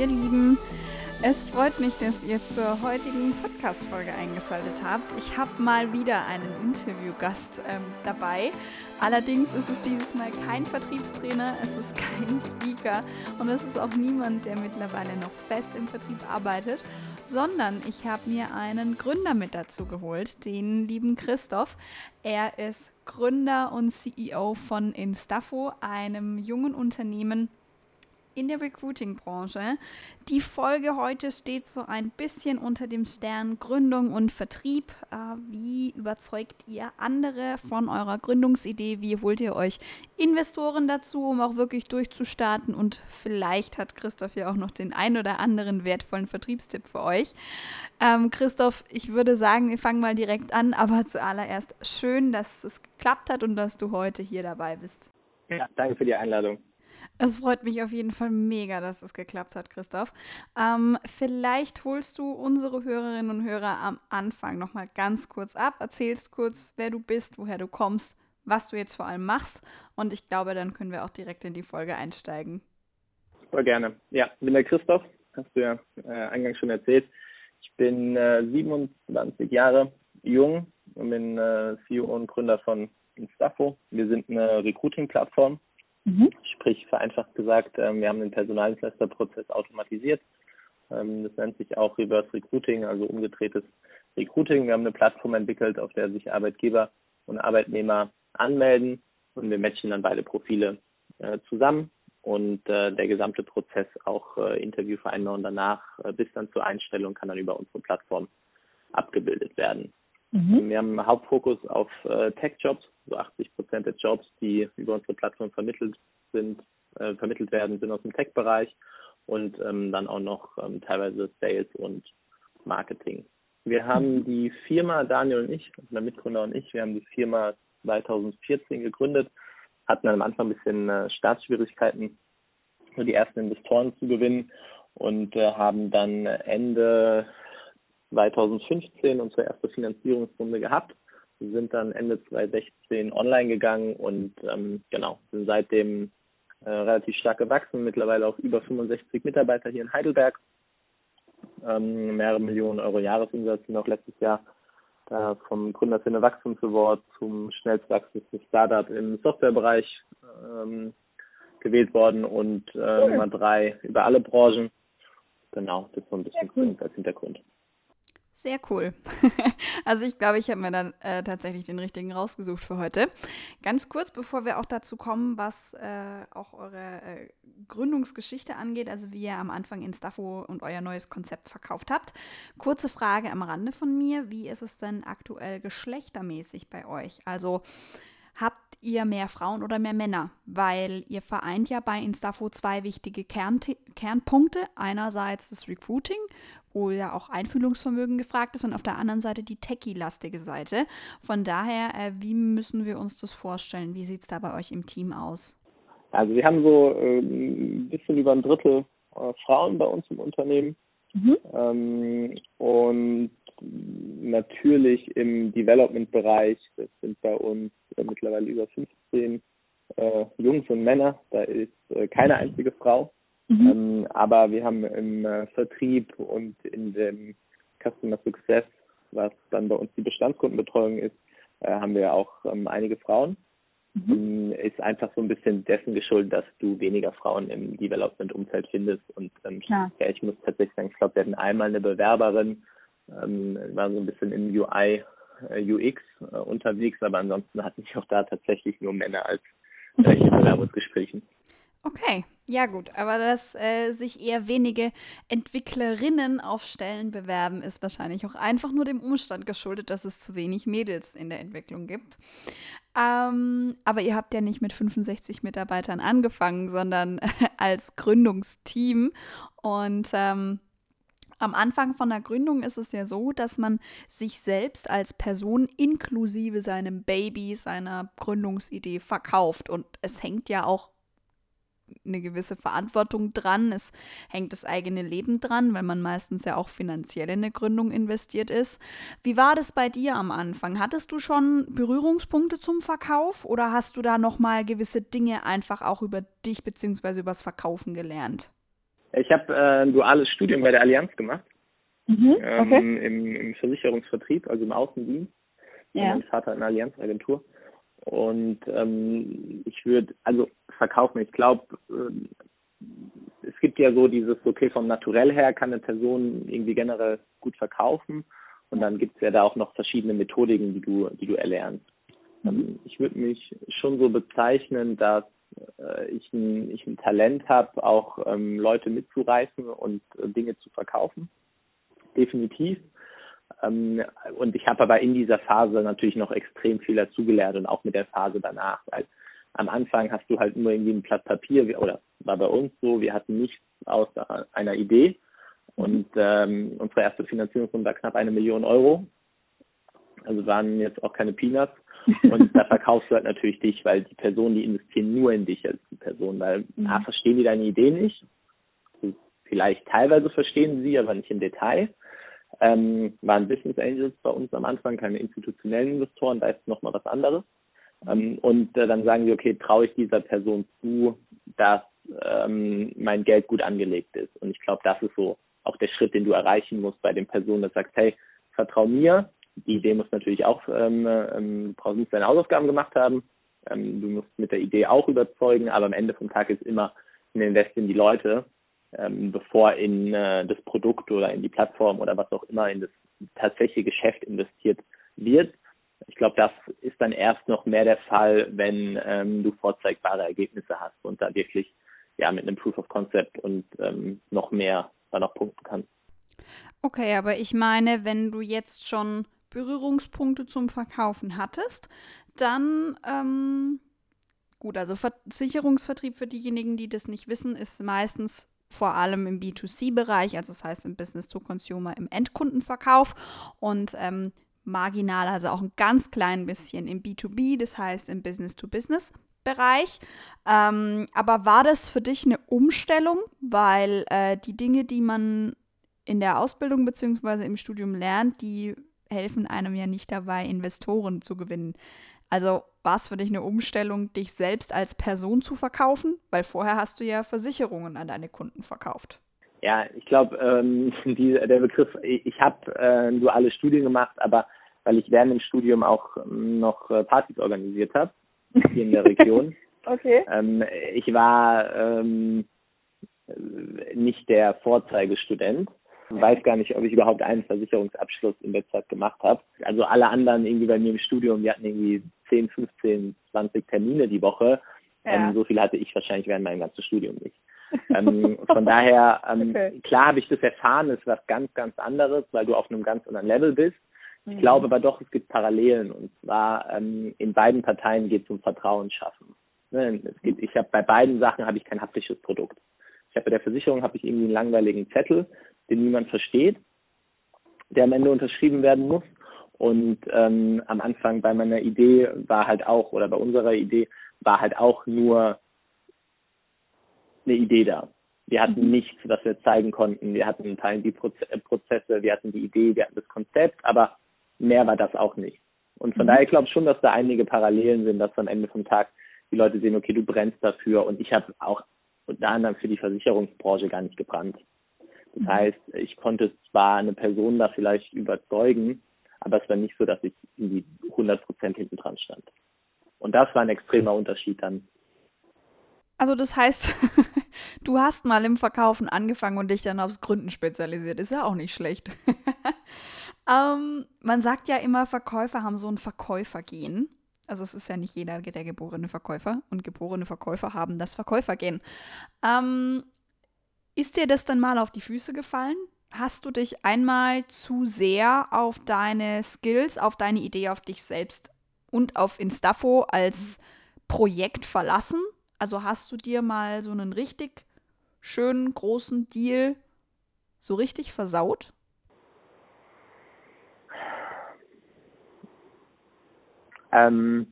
Ihr Lieben. Es freut mich, dass ihr zur heutigen Podcast-Folge eingeschaltet habt. Ich habe mal wieder einen Interviewgast ähm, dabei. Allerdings ist es dieses Mal kein Vertriebstrainer, es ist kein Speaker und es ist auch niemand, der mittlerweile noch fest im Vertrieb arbeitet, sondern ich habe mir einen Gründer mit dazu geholt, den lieben Christoph. Er ist Gründer und CEO von Instafo, einem jungen Unternehmen, in der Recruiting-Branche. Die Folge heute steht so ein bisschen unter dem Stern Gründung und Vertrieb. Äh, wie überzeugt ihr andere von eurer Gründungsidee? Wie holt ihr euch Investoren dazu, um auch wirklich durchzustarten? Und vielleicht hat Christoph ja auch noch den ein oder anderen wertvollen Vertriebstipp für euch. Ähm, Christoph, ich würde sagen, wir fangen mal direkt an, aber zuallererst schön, dass es geklappt hat und dass du heute hier dabei bist. Ja, danke für die Einladung. Es freut mich auf jeden Fall mega, dass es geklappt hat, Christoph. Ähm, vielleicht holst du unsere Hörerinnen und Hörer am Anfang nochmal ganz kurz ab, erzählst kurz, wer du bist, woher du kommst, was du jetzt vor allem machst. Und ich glaube, dann können wir auch direkt in die Folge einsteigen. Super gerne. Ja, ich bin der Christoph, hast du ja äh, eingangs schon erzählt. Ich bin äh, 27 Jahre jung und bin äh, CEO und Gründer von Instafo. Wir sind eine Recruiting-Plattform Mhm. Sprich, vereinfacht gesagt, ähm, wir haben den Personaldienstleisterprozess automatisiert. Ähm, das nennt sich auch Reverse Recruiting, also umgedrehtes Recruiting. Wir haben eine Plattform entwickelt, auf der sich Arbeitgeber und Arbeitnehmer anmelden und wir matchen dann beide Profile äh, zusammen und äh, der gesamte Prozess auch äh, Interviewvereinbarung danach bis dann zur Einstellung kann dann über unsere Plattform abgebildet werden. Mhm. Wir haben einen Hauptfokus auf äh, Tech-Jobs, so 80 Prozent der Jobs, die über unsere Plattform vermittelt sind, äh, vermittelt werden, sind aus dem Tech-Bereich und ähm, dann auch noch ähm, teilweise Sales und Marketing. Wir haben die Firma, Daniel und ich, also der Mitgründer und ich, wir haben die Firma 2014 gegründet, hatten am Anfang ein bisschen äh, Startschwierigkeiten, die ersten Investoren zu gewinnen und äh, haben dann Ende 2015 unsere erste Finanzierungsrunde gehabt. Wir sind dann Ende 2016 online gegangen und ähm, genau, sind seitdem äh, relativ stark gewachsen, mittlerweile auch über 65 Mitarbeiter hier in Heidelberg, ähm, mehrere Millionen Euro Jahresumsatz sind auch letztes Jahr äh, vom Gründerszene Wachstumsaward zum schnellst wachsendsten Startup im Softwarebereich ähm, gewählt worden und äh, Nummer drei über alle Branchen. Genau, das ist so ein bisschen ja, cool. als Hintergrund. Sehr cool. also ich glaube, ich habe mir dann äh, tatsächlich den richtigen rausgesucht für heute. Ganz kurz, bevor wir auch dazu kommen, was äh, auch eure äh, Gründungsgeschichte angeht, also wie ihr am Anfang Instafo und euer neues Konzept verkauft habt. Kurze Frage am Rande von mir. Wie ist es denn aktuell geschlechtermäßig bei euch? Also habt ihr mehr Frauen oder mehr Männer? Weil ihr vereint ja bei Instafo zwei wichtige Kern Kernpunkte. Einerseits das Recruiting wo ja auch Einfühlungsvermögen gefragt ist und auf der anderen Seite die techie-lastige Seite. Von daher, äh, wie müssen wir uns das vorstellen? Wie sieht es da bei euch im Team aus? Also wir haben so äh, ein bisschen über ein Drittel äh, Frauen bei uns im Unternehmen. Mhm. Ähm, und natürlich im Development-Bereich, das sind bei uns äh, mittlerweile über 15 äh, Jungs und Männer, da ist äh, keine einzige Frau. Mhm. Ähm, aber wir haben im äh, Vertrieb und in dem Customer Success, was dann bei uns die Bestandskundenbetreuung ist, äh, haben wir auch ähm, einige Frauen. Mhm. Ähm, ist einfach so ein bisschen dessen geschuldet, dass du weniger Frauen im Development-Umfeld findest. Und ähm, ja, ich muss tatsächlich sagen, ich glaube, wir hatten einmal eine Bewerberin, ähm, war so ein bisschen im UI, äh, UX äh, unterwegs, aber ansonsten hatten wir auch da tatsächlich nur Männer als äh, in Bewerbungsgesprächen. Okay, ja gut, aber dass äh, sich eher wenige Entwicklerinnen auf Stellen bewerben, ist wahrscheinlich auch einfach nur dem Umstand geschuldet, dass es zu wenig Mädels in der Entwicklung gibt. Ähm, aber ihr habt ja nicht mit 65 Mitarbeitern angefangen, sondern als Gründungsteam. Und ähm, am Anfang von der Gründung ist es ja so, dass man sich selbst als Person inklusive seinem Baby, seiner Gründungsidee verkauft. Und es hängt ja auch eine gewisse Verantwortung dran. Es hängt das eigene Leben dran, weil man meistens ja auch finanziell in eine Gründung investiert ist. Wie war das bei dir am Anfang? Hattest du schon Berührungspunkte zum Verkauf oder hast du da noch mal gewisse Dinge einfach auch über dich bzw. übers Verkaufen gelernt? Ich habe äh, ein duales Studium bei der Allianz gemacht. Mhm, okay. ähm, im, im Versicherungsvertrieb, also im Außendienst. Ja. Mein Vater in der Allianzagentur. Und ähm, ich würde, also verkaufen, ich glaube, äh, es gibt ja so dieses, okay, vom Naturell her kann eine Person irgendwie generell gut verkaufen. Und dann gibt es ja da auch noch verschiedene Methodiken, die du, die du erlernst. Mhm. Ähm, ich würde mich schon so bezeichnen, dass äh, ich, ein, ich ein Talent habe, auch ähm, Leute mitzureißen und äh, Dinge zu verkaufen. Definitiv. Ähm, und ich habe aber in dieser Phase natürlich noch extrem viel dazugelernt und auch mit der Phase danach, weil am Anfang hast du halt nur irgendwie ein Blatt Papier oder war bei uns so, wir hatten nichts außer einer Idee und ähm, unsere erste Finanzierungsrunde war knapp eine Million Euro. Also waren jetzt auch keine Peanuts. Und da verkaufst du halt natürlich dich, weil die Personen, die investieren nur in dich als die Person, weil mhm. A, verstehen die deine Idee nicht. Vielleicht teilweise verstehen sie, aber nicht im Detail ähm, waren Business Angels bei uns am Anfang, keine institutionellen Investoren, da ist nochmal was anderes. Ähm, und äh, dann sagen sie, okay, traue ich dieser Person zu, dass ähm, mein Geld gut angelegt ist. Und ich glaube, das ist so auch der Schritt, den du erreichen musst bei den Personen, dass du sagst, hey, vertrau mir. Die Idee muss natürlich auch, ähm, ähm, du musst deine Hausaufgaben gemacht haben. Ähm, du musst mit der Idee auch überzeugen, aber am Ende vom Tag ist immer ein Invest in die Leute ähm, bevor in äh, das Produkt oder in die Plattform oder was auch immer in das tatsächliche Geschäft investiert wird. Ich glaube, das ist dann erst noch mehr der Fall, wenn ähm, du vorzeigbare Ergebnisse hast und da wirklich ja mit einem Proof of Concept und ähm, noch mehr da noch punkten kannst. Okay, aber ich meine, wenn du jetzt schon Berührungspunkte zum Verkaufen hattest, dann ähm, gut, also Versicherungsvertrieb für diejenigen, die das nicht wissen, ist meistens vor allem im B2C-Bereich, also das heißt im Business to Consumer, im Endkundenverkauf und ähm, marginal, also auch ein ganz klein bisschen im B2B, das heißt im Business to Business. Bereich. Ähm, aber war das für dich eine Umstellung, weil äh, die Dinge, die man in der Ausbildung bzw. im Studium lernt, die helfen einem ja nicht dabei, Investoren zu gewinnen. Also war es für dich eine Umstellung, dich selbst als Person zu verkaufen? Weil vorher hast du ja Versicherungen an deine Kunden verkauft. Ja, ich glaube, ähm, der Begriff, ich habe äh, ein duales Studium gemacht, aber weil ich während dem Studium auch ähm, noch äh, Partys organisiert habe, hier in der Region. okay. Ähm, ich war ähm, nicht der Vorzeigestudent weiß gar nicht, ob ich überhaupt einen Versicherungsabschluss in der Zeit gemacht habe. Also alle anderen irgendwie bei mir im Studium, die hatten irgendwie 10, 15, 20 Termine die Woche. Ja. Ähm, so viel hatte ich wahrscheinlich während meinem ganzen Studium nicht. ähm, von daher, ähm, okay. klar habe ich das erfahren, ist was ganz, ganz anderes, weil du auf einem ganz anderen Level bist. Ich mhm. glaube aber doch, es gibt Parallelen und zwar ähm, in beiden Parteien geht es um Vertrauen schaffen. Ne? Es geht, ich habe bei beiden Sachen habe ich kein haptisches Produkt. Ich habe bei der Versicherung habe ich irgendwie einen langweiligen Zettel, den niemand versteht, der am Ende unterschrieben werden muss. Und ähm, am Anfang bei meiner Idee war halt auch, oder bei unserer Idee, war halt auch nur eine Idee da. Wir hatten mhm. nichts, was wir zeigen konnten. Wir hatten Teilen die äh, Prozesse, wir hatten die Idee, wir hatten das Konzept, aber mehr war das auch nicht. Und von mhm. daher glaube ich schon, dass da einige Parallelen sind, dass am Ende vom Tag die Leute sehen, okay, du brennst dafür und ich habe auch unter anderem für die Versicherungsbranche gar nicht gebrannt. Das mhm. heißt, ich konnte zwar eine Person da vielleicht überzeugen, aber es war nicht so, dass ich in die 100 Prozent hinten dran stand. Und das war ein extremer Unterschied dann. Also das heißt, du hast mal im Verkaufen angefangen und dich dann aufs Gründen spezialisiert. Ist ja auch nicht schlecht. ähm, man sagt ja immer, Verkäufer haben so ein Verkäufergehen. Also es ist ja nicht jeder der geborene Verkäufer und geborene Verkäufer haben das Verkäufergehen. Ähm, ist dir das dann mal auf die Füße gefallen? Hast du dich einmal zu sehr auf deine Skills, auf deine Idee, auf dich selbst und auf Instafo als Projekt verlassen? Also hast du dir mal so einen richtig schönen großen Deal so richtig versaut? Ähm,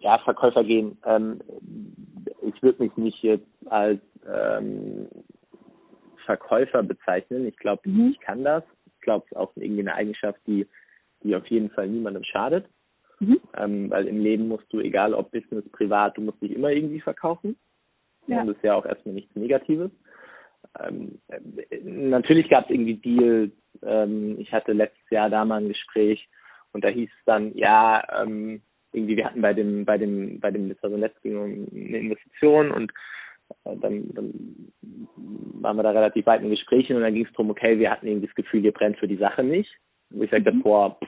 ja, Verkäufer gehen. Ähm, ich würde mich nicht jetzt als ähm, Verkäufer bezeichnen. Ich glaube, mhm. ich kann das. Ich glaube, es ist auch irgendwie eine Eigenschaft, die, die auf jeden Fall niemandem schadet. Mhm. Ähm, weil im Leben musst du, egal ob Business, privat, du musst dich immer irgendwie verkaufen. Ja. Und das ist ja auch erstmal nichts Negatives. Ähm, äh, natürlich gab es irgendwie Deals. Ähm, ich hatte letztes Jahr da mal ein Gespräch und da hieß es dann, ja, ähm, irgendwie, wir hatten bei dem, bei dem, bei dem, ging um eine Investition und dann, dann waren wir da relativ weit in Gesprächen und dann ging es darum, okay, wir hatten irgendwie das Gefühl, ihr brennt für die Sache nicht. Wo ich sagte, mhm. boah,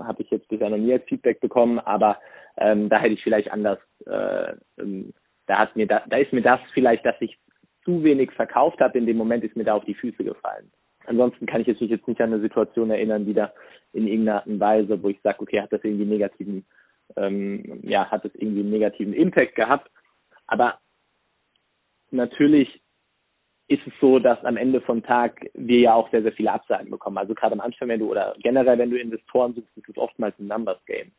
habe ich jetzt bisher noch nie als Feedback bekommen, aber ähm, da hätte ich vielleicht anders, äh, ähm, da hat mir da, da ist mir das vielleicht, dass ich zu wenig verkauft habe, in dem Moment ist mir da auf die Füße gefallen. Ansonsten kann ich mich jetzt nicht an eine Situation erinnern, die da in irgendeiner Art und Weise, wo ich sage, okay, hat das irgendwie negativen, ähm, ja, hat das irgendwie einen negativen Impact gehabt. Aber natürlich ist es so, dass am Ende vom Tag wir ja auch sehr, sehr viele Absagen bekommen. Also gerade am Anfang, wenn du oder generell, wenn du Investoren suchst, ist es oftmals ein Numbers Game.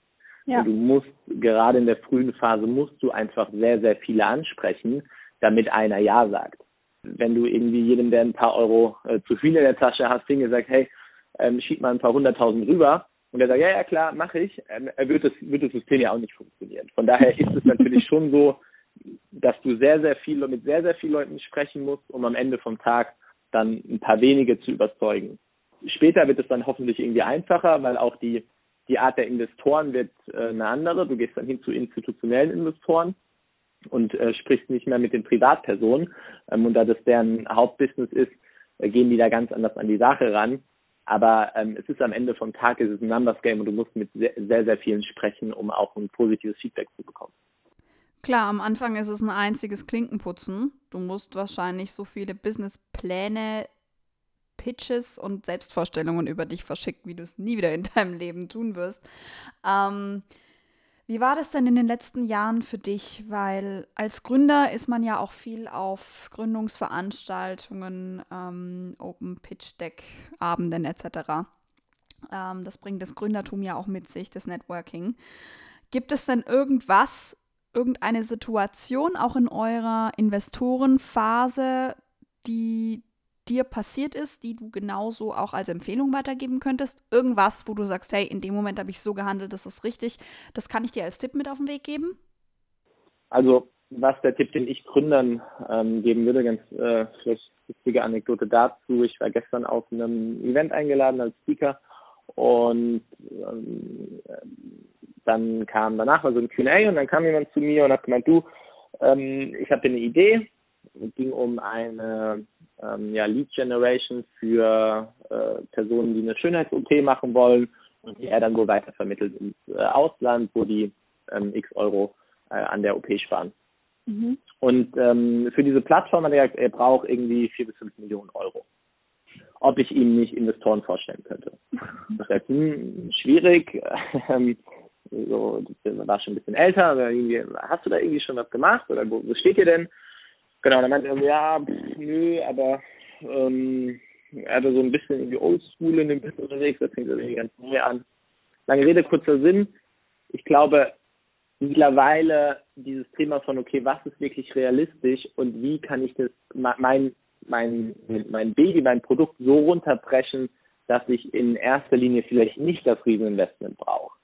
Ja. du musst, gerade in der frühen Phase, musst du einfach sehr, sehr viele ansprechen, damit einer Ja sagt. Wenn du irgendwie jedem, der ein paar Euro äh, zu viel in der Tasche hast, hingesagt, hey, ähm, schieb mal ein paar hunderttausend rüber, und er sagt, ja, ja, klar, mache ich, ähm, wird, das, wird das System ja auch nicht funktionieren. Von daher ist es natürlich schon so, dass du sehr, sehr viel mit sehr, sehr vielen Leuten sprechen musst, um am Ende vom Tag dann ein paar wenige zu überzeugen. Später wird es dann hoffentlich irgendwie einfacher, weil auch die, die Art der Investoren wird äh, eine andere. Du gehst dann hin zu institutionellen Investoren und äh, sprichst nicht mehr mit den Privatpersonen. Ähm, und da das deren Hauptbusiness ist, äh, gehen die da ganz anders an die Sache ran. Aber ähm, es ist am Ende vom Tag, es ist ein Numbers Game und du musst mit sehr, sehr, sehr vielen sprechen, um auch ein positives Feedback zu bekommen. Klar, am Anfang ist es ein einziges Klinkenputzen. Du musst wahrscheinlich so viele Businesspläne, Pitches und Selbstvorstellungen über dich verschicken, wie du es nie wieder in deinem Leben tun wirst. Ähm, wie war das denn in den letzten Jahren für dich? Weil als Gründer ist man ja auch viel auf Gründungsveranstaltungen, ähm, Open Pitch Deck Abenden etc. Ähm, das bringt das Gründertum ja auch mit sich, das Networking. Gibt es denn irgendwas, irgendeine Situation auch in eurer Investorenphase, die dir passiert ist, die du genauso auch als Empfehlung weitergeben könntest? Irgendwas, wo du sagst, hey, in dem Moment habe ich so gehandelt, das ist richtig, das kann ich dir als Tipp mit auf den Weg geben? Also, was der Tipp, den ich Gründern ähm, geben würde, ganz äh, vielleicht witzige Anekdote dazu. Ich war gestern auf einem Event eingeladen als Speaker und ähm, dann kam danach mal so ein Q&A und dann kam jemand zu mir und hat gemeint, du, ähm, ich habe eine Idee. Es ging um eine ähm, ja, Lead Generation für äh, Personen, die eine Schönheits-OP machen wollen und die er dann wohl weitervermittelt ins äh, Ausland, wo die ähm, x Euro äh, an der OP sparen. Mhm. Und ähm, für diese Plattform hat er gesagt, er braucht irgendwie vier bis fünf Millionen Euro. Ob ich ihm nicht Investoren vorstellen könnte. Das heißt, hm, schwierig. Ähm, so, das war schon ein bisschen älter, aber irgendwie, hast du da irgendwie schon was gemacht oder wo, wo steht ihr denn? Genau, dann meinte er, ja, pff, nö, aber ähm, er hatte so ein bisschen irgendwie Oldschool in dem Business unterwegs, das fängt irgendwie ganz neu an. Lange Rede, kurzer Sinn. Ich glaube, mittlerweile dieses Thema von, okay, was ist wirklich realistisch und wie kann ich das, mein, mein, mein Baby, mein Produkt so runterbrechen, dass ich in erster Linie vielleicht nicht das Rieseninvestment brauche.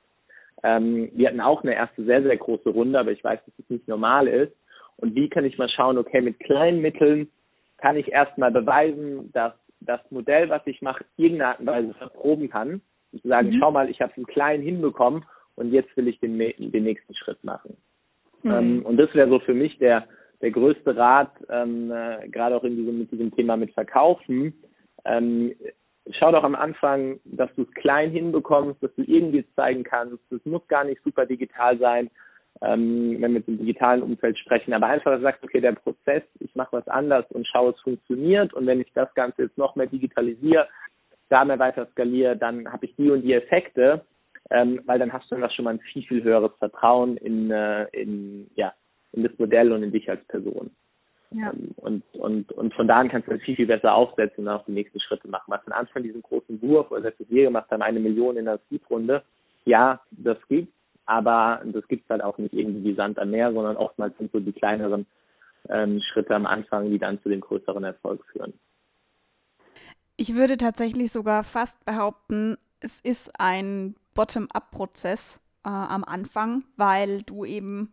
Ähm, wir hatten auch eine erste sehr, sehr große Runde, aber ich weiß, dass es nicht normal ist. Und wie kann ich mal schauen, okay, mit kleinen Mitteln kann ich erstmal beweisen, dass das Modell, was ich mache, irgendeine Art und Weise verproben kann. Und sagen, mhm. schau mal, ich habe es im Kleinen hinbekommen und jetzt will ich den, den nächsten Schritt machen. Mhm. Ähm, und das wäre so für mich der, der größte Rat, ähm, äh, gerade auch in diesem, mit diesem Thema mit Verkaufen. Ähm, schau doch am Anfang, dass du es klein hinbekommst, dass du irgendwie zeigen kannst. Es muss gar nicht super digital sein, ähm, wenn wir mit dem digitalen Umfeld sprechen, aber einfach sagst, okay, der Prozess, ich mache was anders und schaue, es funktioniert und wenn ich das Ganze jetzt noch mehr digitalisiere, da mehr weiter skaliere, dann habe ich die und die Effekte, ähm, weil dann hast du dann schon mal ein viel, viel höheres Vertrauen in, äh, in, ja, in das Modell und in dich als Person. Ja. Ähm, und, und, und von da an kannst du das viel, viel besser aufsetzen und auch die nächsten Schritte machen. Was am Anfang diesen großen Wurf, oder das wir gemacht haben, eine Million in der Seed-Runde, ja, das gibt aber das gibt es halt auch nicht irgendwie wie Sand am Meer, sondern oftmals sind so die kleineren ähm, Schritte am Anfang, die dann zu dem größeren Erfolg führen. Ich würde tatsächlich sogar fast behaupten, es ist ein Bottom-up-Prozess äh, am Anfang, weil du eben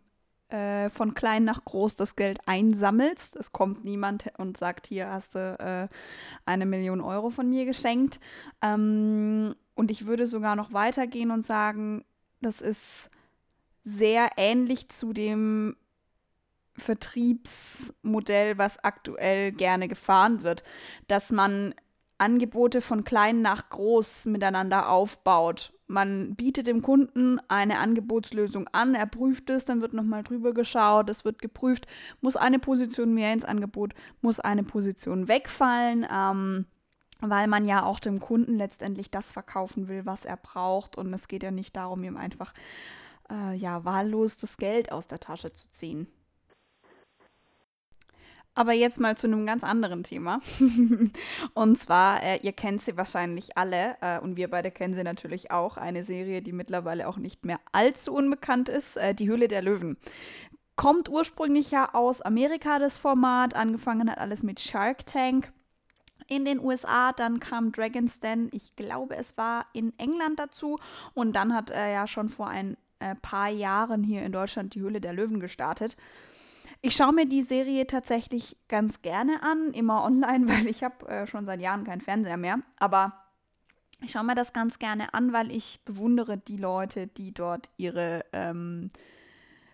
äh, von klein nach groß das Geld einsammelst. Es kommt niemand und sagt, hier hast du äh, eine Million Euro von mir geschenkt. Ähm, und ich würde sogar noch weitergehen und sagen, das ist sehr ähnlich zu dem Vertriebsmodell, was aktuell gerne gefahren wird, dass man Angebote von klein nach groß miteinander aufbaut. Man bietet dem Kunden eine Angebotslösung an, er prüft es, dann wird nochmal drüber geschaut, es wird geprüft, muss eine Position mehr ins Angebot, muss eine Position wegfallen, ähm, weil man ja auch dem Kunden letztendlich das verkaufen will, was er braucht. Und es geht ja nicht darum, ihm einfach äh, ja wahllos das Geld aus der Tasche zu ziehen. Aber jetzt mal zu einem ganz anderen Thema. und zwar, äh, ihr kennt sie wahrscheinlich alle äh, und wir beide kennen sie natürlich auch. Eine Serie, die mittlerweile auch nicht mehr allzu unbekannt ist, äh, Die Höhle der Löwen. Kommt ursprünglich ja aus Amerika das Format. Angefangen hat alles mit Shark Tank in den USA, dann kam Dragon's Den, ich glaube, es war in England dazu und dann hat er ja schon vor ein äh, paar Jahren hier in Deutschland die Höhle der Löwen gestartet. Ich schaue mir die Serie tatsächlich ganz gerne an, immer online, weil ich habe äh, schon seit Jahren keinen Fernseher mehr. Aber ich schaue mir das ganz gerne an, weil ich bewundere die Leute, die dort ihre ähm,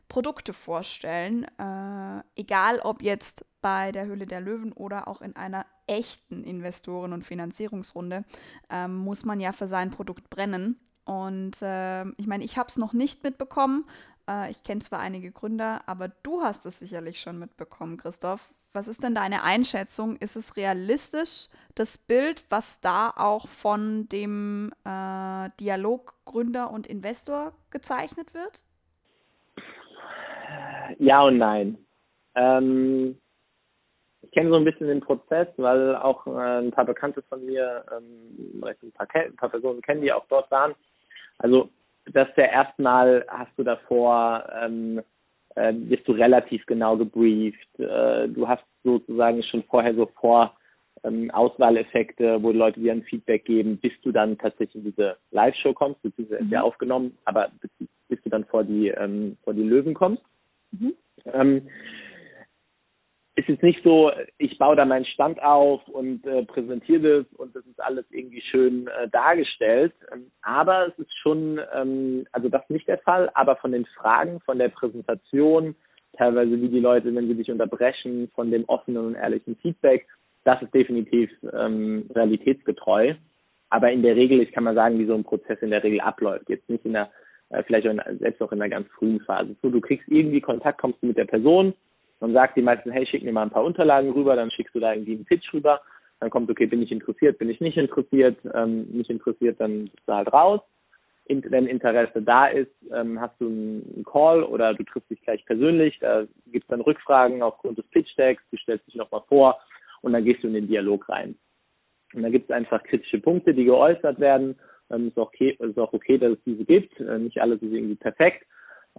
Produkte vorstellen. Äh, egal ob jetzt bei der Höhle der Löwen oder auch in einer echten Investoren- und Finanzierungsrunde, ähm, muss man ja für sein Produkt brennen. Und äh, ich meine, ich habe es noch nicht mitbekommen, äh, ich kenne zwar einige Gründer, aber du hast es sicherlich schon mitbekommen, Christoph. Was ist denn deine Einschätzung? Ist es realistisch, das Bild, was da auch von dem äh, Dialog Gründer und Investor gezeichnet wird? Ja und nein. Ähm, ich kenne so ein bisschen den Prozess, weil auch äh, ein paar Bekannte von mir, ähm, ein, paar, ein paar Personen kennen, die auch dort waren. Also dass der erstmal hast du davor, ähm, äh, bist du relativ genau gebrieft. Äh, du hast sozusagen schon vorher so vor ähm, Auswahleffekte, wo Leute dir ein Feedback geben, bis du dann tatsächlich in diese Live-Show kommst, beziehungsweise mhm. ist ja aufgenommen, aber bis, bis, du dann vor die, ähm, vor die Löwen kommst. Mhm. Ähm, ist jetzt nicht so, ich baue da meinen Stand auf und äh, präsentiere das und das ist alles irgendwie schön äh, dargestellt. Ähm, aber es ist schon, ähm, also das ist nicht der Fall, aber von den Fragen, von der Präsentation, teilweise wie die Leute, wenn sie dich unterbrechen, von dem offenen und ehrlichen Feedback, das ist definitiv ähm, realitätsgetreu. Aber in der Regel, ich kann mal sagen, wie so ein Prozess in der Regel abläuft. Jetzt nicht in der, äh, vielleicht auch in, selbst auch in der ganz frühen Phase. So, du kriegst irgendwie Kontakt, kommst du mit der Person, dann sagt die meisten, hey, schick mir mal ein paar Unterlagen rüber, dann schickst du da irgendwie einen Pitch rüber. Dann kommt, okay, bin ich interessiert, bin ich nicht interessiert, ähm, nicht interessiert, dann bist du halt raus. In, wenn Interesse da ist, ähm, hast du einen Call oder du triffst dich gleich persönlich, da gibt es dann Rückfragen aufgrund des Pitch-Decks, du stellst dich nochmal vor und dann gehst du in den Dialog rein. Und da gibt es einfach kritische Punkte, die geäußert werden. Ähm, ist, auch okay, ist auch okay, dass es diese gibt. Äh, nicht alles ist irgendwie perfekt.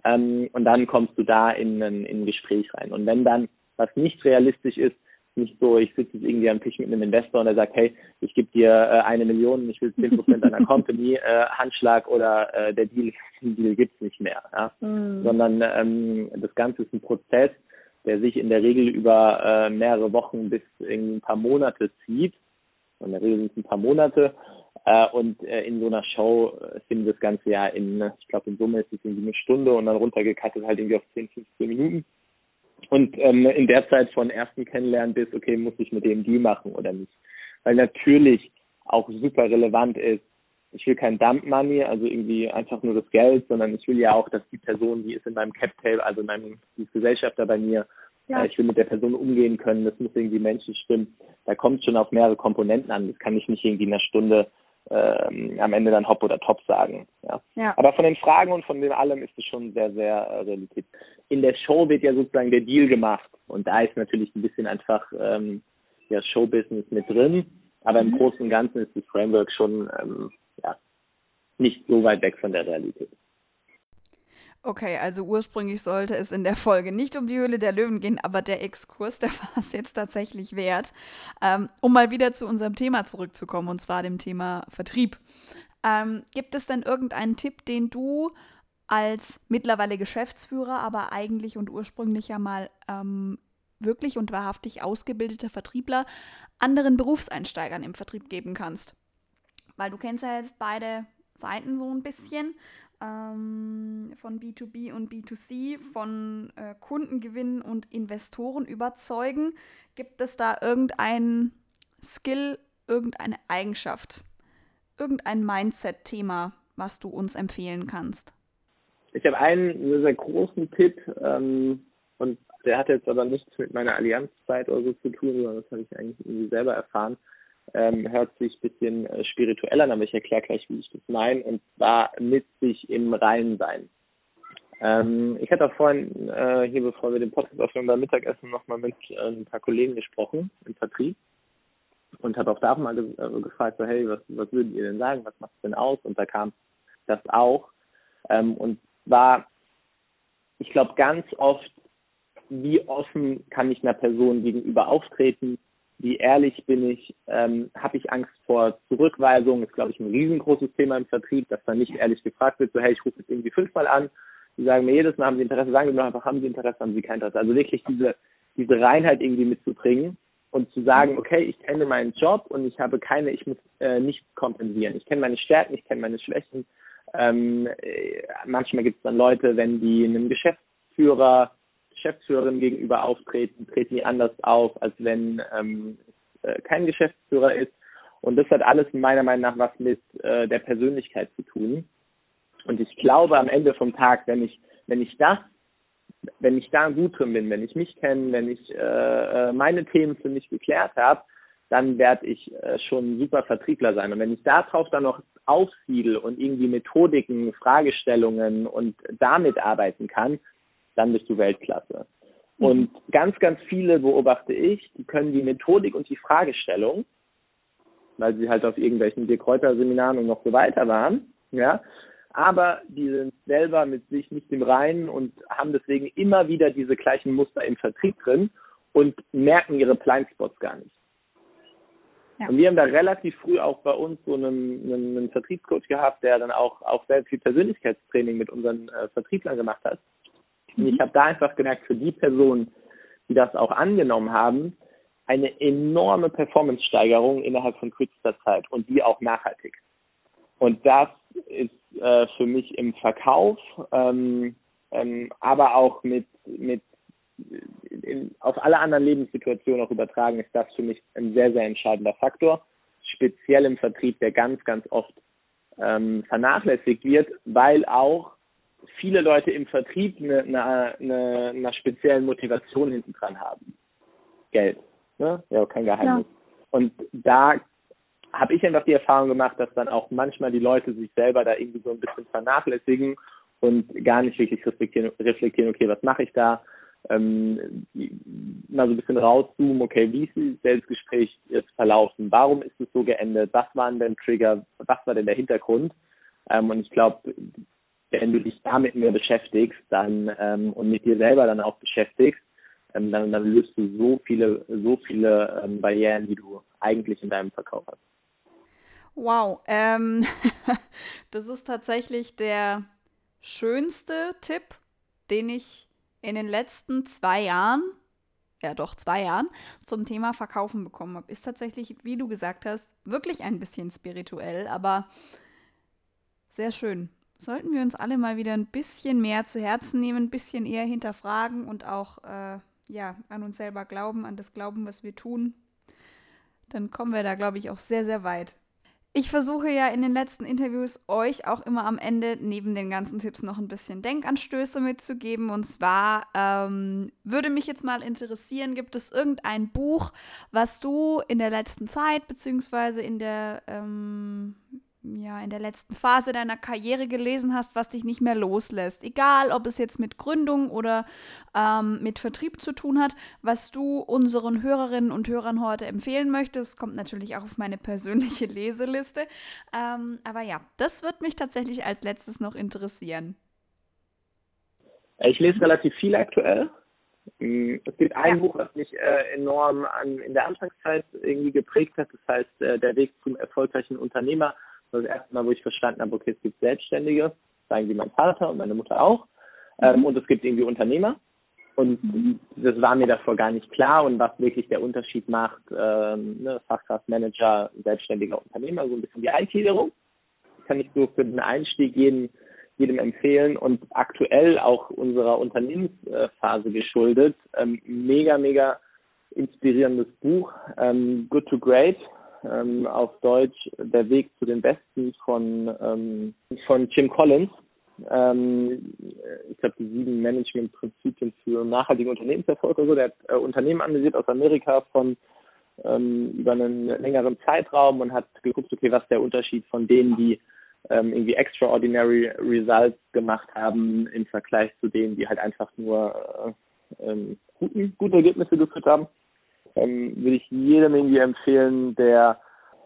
Ähm, und dann kommst du da in ein, in ein Gespräch rein. Und wenn dann was nicht realistisch ist, nicht so, ich sitze jetzt irgendwie am Tisch mit einem Investor und er sagt, hey, ich gebe dir äh, eine Million, ich will zehn Prozent deiner Company, äh, Handschlag oder äh, der Deal, den Deal gibt's nicht mehr. Ja? Mhm. Sondern ähm, das Ganze ist ein Prozess, der sich in der Regel über äh, mehrere Wochen bis ein paar Monate zieht. In der Regel sind es ein paar Monate äh, und äh, in so einer Show äh, findet das Ganze ja in, ich glaube in Summe ist es irgendwie eine Stunde und dann runtergekattet halt irgendwie auf 10, 15 Minuten. Und ähm, in der Zeit von ersten Kennenlernen bis, okay, muss ich mit dem Deal machen oder nicht. Weil natürlich auch super relevant ist, ich will kein Dump Money, also irgendwie einfach nur das Geld, sondern ich will ja auch, dass die Person, die ist in meinem Cap Table, also in meinem die Gesellschafter bei mir, ja. äh, ich will mit der Person umgehen können, das muss irgendwie menschlich stimmen. Da kommt es schon auf mehrere Komponenten an. Das kann ich nicht irgendwie in einer Stunde ähm, am Ende dann Hop oder Top sagen. Ja. ja. Aber von den Fragen und von dem allem ist es schon sehr, sehr äh, Realität. In der Show wird ja sozusagen der Deal gemacht und da ist natürlich ein bisschen einfach ähm, ja, Showbusiness mit drin, aber mhm. im Großen und Ganzen ist das Framework schon ähm, ja, nicht so weit weg von der Realität. Okay, also ursprünglich sollte es in der Folge nicht um die Höhle der Löwen gehen, aber der Exkurs, der war es jetzt tatsächlich wert. Ähm, um mal wieder zu unserem Thema zurückzukommen, und zwar dem Thema Vertrieb. Ähm, gibt es denn irgendeinen Tipp, den du als mittlerweile Geschäftsführer, aber eigentlich und ursprünglich ja mal ähm, wirklich und wahrhaftig ausgebildeter Vertriebler anderen Berufseinsteigern im Vertrieb geben kannst. Weil du kennst ja jetzt beide Seiten so ein bisschen ähm, von B2B und B2C, von äh, Kundengewinn und Investoren überzeugen. Gibt es da irgendein Skill, irgendeine Eigenschaft, irgendein Mindset-Thema, was du uns empfehlen kannst? Ich habe einen sehr, sehr großen Tipp ähm, und der hat jetzt aber nichts mit meiner Allianzzeit oder so zu tun, sondern das habe ich eigentlich irgendwie selber erfahren. Ähm, hört sich ein bisschen äh, spirituell an, aber ich erkläre gleich, wie ich das meine, und zwar mit sich im Reinen sein. Ähm, ich hatte auch vorhin, äh, hier bevor wir den Podcast aufnehmen, beim Mittagessen nochmal mit äh, ein paar Kollegen gesprochen im Vertrieb und habe auch da mal ge äh, gefragt, so, hey, was, was würdet ihr denn sagen, was macht es denn aus? Und da kam das auch. Ähm, und war, ich glaube, ganz oft, wie offen kann ich einer Person gegenüber auftreten, wie ehrlich bin ich, ähm, habe ich Angst vor Zurückweisung, ist, glaube ich, ein riesengroßes Thema im Vertrieb, dass dann nicht ehrlich gefragt wird, so, hey, ich rufe jetzt irgendwie fünfmal an, die sagen mir jedes Mal, haben sie Interesse, sagen wir einfach, haben sie Interesse, haben sie kein Interesse. Also wirklich diese, diese Reinheit irgendwie mitzubringen und zu sagen, okay, ich kenne meinen Job und ich habe keine, ich muss äh, nichts kompensieren. Ich kenne meine Stärken, ich kenne meine Schwächen. Ähm, äh, manchmal gibt es dann Leute, wenn die einem Geschäftsführer, Geschäftsführerin gegenüber auftreten, treten die anders auf, als wenn ähm, äh, kein Geschäftsführer ist. Und das hat alles meiner Meinung nach was mit äh, der Persönlichkeit zu tun. Und ich glaube am Ende vom Tag, wenn ich, wenn ich das, wenn ich da gut drin bin, wenn ich mich kenne, wenn ich äh, äh meine Themen für mich geklärt habe, dann werde ich äh, schon ein super Vertriebler sein. Und wenn ich darauf dann noch aufsiedel und irgendwie Methodiken, Fragestellungen und damit arbeiten kann, dann bist du Weltklasse. Mhm. Und ganz, ganz viele beobachte ich, die können die Methodik und die Fragestellung, weil sie halt auf irgendwelchen Dirk Seminaren und noch so weiter waren, ja, aber die sind selber mit sich nicht im Reinen und haben deswegen immer wieder diese gleichen Muster im Vertrieb drin und merken ihre Blindspots gar nicht. Ja. Und wir haben da relativ früh auch bei uns so einen, einen, einen Vertriebscoach gehabt, der dann auch, auch sehr viel Persönlichkeitstraining mit unseren äh, Vertrieblern gemacht hat. Und mhm. ich habe da einfach gemerkt, für die Personen, die das auch angenommen haben, eine enorme Performance-Steigerung innerhalb von kürzester Zeit und die auch nachhaltig. Und das ist äh, für mich im Verkauf, ähm, ähm, aber auch mit, mit in, auf alle anderen Lebenssituationen auch übertragen, ist das für mich ein sehr, sehr entscheidender Faktor. Speziell im Vertrieb, der ganz, ganz oft ähm, vernachlässigt wird, weil auch viele Leute im Vertrieb eine, eine, eine, eine spezielle Motivation hinten dran haben. Geld. Ne? Ja, kein Geheimnis. Ja. Und da habe ich einfach die Erfahrung gemacht, dass dann auch manchmal die Leute sich selber da irgendwie so ein bisschen vernachlässigen und gar nicht wirklich reflektieren, reflektieren okay, was mache ich da? ähm, mal so ein bisschen rauszoomen, okay, wie ist das Gespräch jetzt verlaufen? Warum ist es so geendet? Was waren denn Trigger? Was war denn der Hintergrund? Ähm, und ich glaube, wenn du dich damit mehr beschäftigst dann ähm, und mit dir selber dann auch beschäftigst, ähm, dann, dann löst du so viele, so viele ähm, Barrieren, die du eigentlich in deinem Verkauf hast. Wow, ähm, das ist tatsächlich der schönste Tipp, den ich in den letzten zwei Jahren, ja doch zwei Jahren, zum Thema Verkaufen bekommen habe. Ist tatsächlich, wie du gesagt hast, wirklich ein bisschen spirituell, aber sehr schön. Sollten wir uns alle mal wieder ein bisschen mehr zu Herzen nehmen, ein bisschen eher hinterfragen und auch äh, ja, an uns selber glauben, an das Glauben, was wir tun, dann kommen wir da, glaube ich, auch sehr, sehr weit. Ich versuche ja in den letzten Interviews euch auch immer am Ende neben den ganzen Tipps noch ein bisschen Denkanstöße mitzugeben. Und zwar ähm, würde mich jetzt mal interessieren, gibt es irgendein Buch, was du in der letzten Zeit beziehungsweise in der ähm, ja, in der letzten Phase deiner Karriere gelesen hast, was dich nicht mehr loslässt. Egal, ob es jetzt mit Gründung oder ähm, mit Vertrieb zu tun hat, was du unseren Hörerinnen und Hörern heute empfehlen möchtest, kommt natürlich auch auf meine persönliche Leseliste. Ähm, aber ja, das wird mich tatsächlich als letztes noch interessieren. Ich lese relativ viel aktuell. Mm, es gibt ein ja. Buch, was mich äh, enorm an, in der Anfangszeit irgendwie geprägt hat. Das heißt, äh, Der Weg zum erfolgreichen Unternehmer das erste Mal, wo ich verstanden habe, okay, es gibt Selbstständige. sozusagen wie mein Vater und meine Mutter auch. Ähm, und es gibt irgendwie Unternehmer. Und das war mir davor gar nicht klar und was wirklich der Unterschied macht, ähm, ne, Fachkraftmanager, selbstständiger Unternehmer, so ein bisschen die Eingliederung. Kann ich so für den Einstieg jedem, jedem empfehlen und aktuell auch unserer Unternehmensphase geschuldet. Ähm, mega, mega inspirierendes Buch, ähm, Good to Great, ähm, auf Deutsch Der Weg zu den Besten von, ähm, von Jim Collins ähm, ich glaube, die sieben Management-Prinzipien für nachhaltigen Unternehmenserfolg oder so. Der hat äh, Unternehmen analysiert aus Amerika von ähm, über einen längeren Zeitraum und hat geguckt, okay, was der Unterschied von denen, die ähm, irgendwie extraordinary Results gemacht haben im Vergleich zu denen, die halt einfach nur äh, ähm, guten, gute Ergebnisse geführt haben. Ähm, würde ich jedem irgendwie empfehlen, der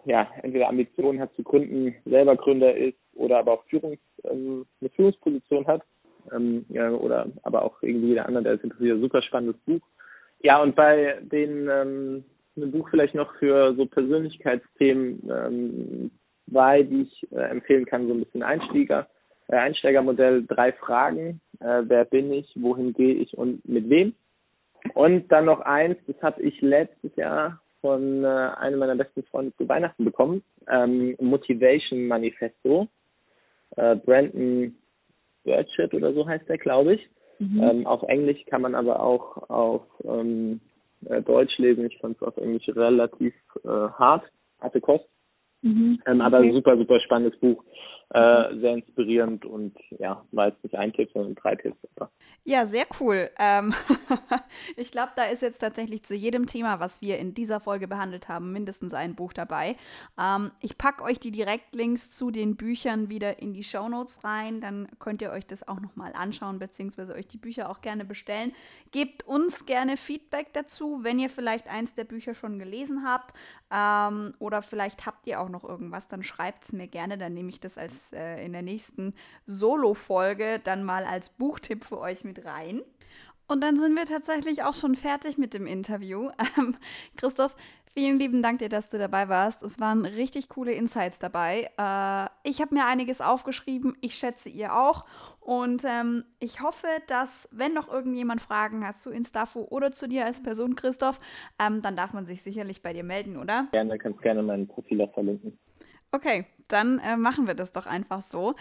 ja entweder Ambitionen hat zu gründen, selber Gründer ist oder aber auch Führungs, ähm, eine Führungsposition hat. Ähm, ja, oder aber auch irgendwie jeder andere, der es interessiert, super spannendes Buch. Ja, und bei den ähm, ein Buch vielleicht noch für so Persönlichkeitsthemen, ähm, zwei, die ich äh, empfehlen kann, so ein bisschen Einsteiger, äh, Einsteigermodell, drei Fragen, äh, wer bin ich, wohin gehe ich und mit wem. Und dann noch eins, das habe ich letztes Jahr von äh, einem meiner besten Freunde zu Weihnachten bekommen, ähm, Motivation Manifesto äh, Brandon Burchett oder so heißt der, glaube ich. Mhm. Ähm, auf Englisch kann man aber auch auf ähm, äh, Deutsch lesen. Ich fand es auf Englisch relativ äh, hart, harte Kost. Mhm. Ähm, aber okay. super, super spannendes Buch. Äh, sehr inspirierend und ja, war jetzt nicht ein Tipp, sondern drei Tipps. Ja, sehr cool. Ähm ich glaube, da ist jetzt tatsächlich zu jedem Thema, was wir in dieser Folge behandelt haben, mindestens ein Buch dabei. Ähm, ich packe euch die Direktlinks zu den Büchern wieder in die Show Notes rein. Dann könnt ihr euch das auch nochmal anschauen, beziehungsweise euch die Bücher auch gerne bestellen. Gebt uns gerne Feedback dazu, wenn ihr vielleicht eins der Bücher schon gelesen habt ähm, oder vielleicht habt ihr auch noch irgendwas, dann schreibt es mir gerne, dann nehme ich das als äh, in der nächsten Solo-Folge dann mal als Buchtipp für euch mit rein. Und dann sind wir tatsächlich auch schon fertig mit dem Interview. Ähm, Christoph, vielen lieben Dank dir, dass du dabei warst. Es waren richtig coole Insights dabei. Äh, ich habe mir einiges aufgeschrieben. Ich schätze ihr auch. Und ähm, ich hoffe, dass, wenn noch irgendjemand Fragen hat zu Instafo oder zu dir als Person, Christoph, ähm, dann darf man sich sicherlich bei dir melden, oder? Gerne, kannst gerne mein Profil auch verlinken. Okay, dann äh, machen wir das doch einfach so.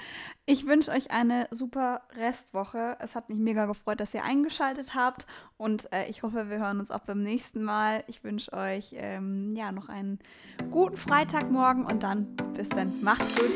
Ich wünsche euch eine super Restwoche. Es hat mich mega gefreut, dass ihr eingeschaltet habt und äh, ich hoffe, wir hören uns auch beim nächsten Mal. Ich wünsche euch ähm, ja noch einen guten Freitagmorgen und dann bis dann. Macht's gut.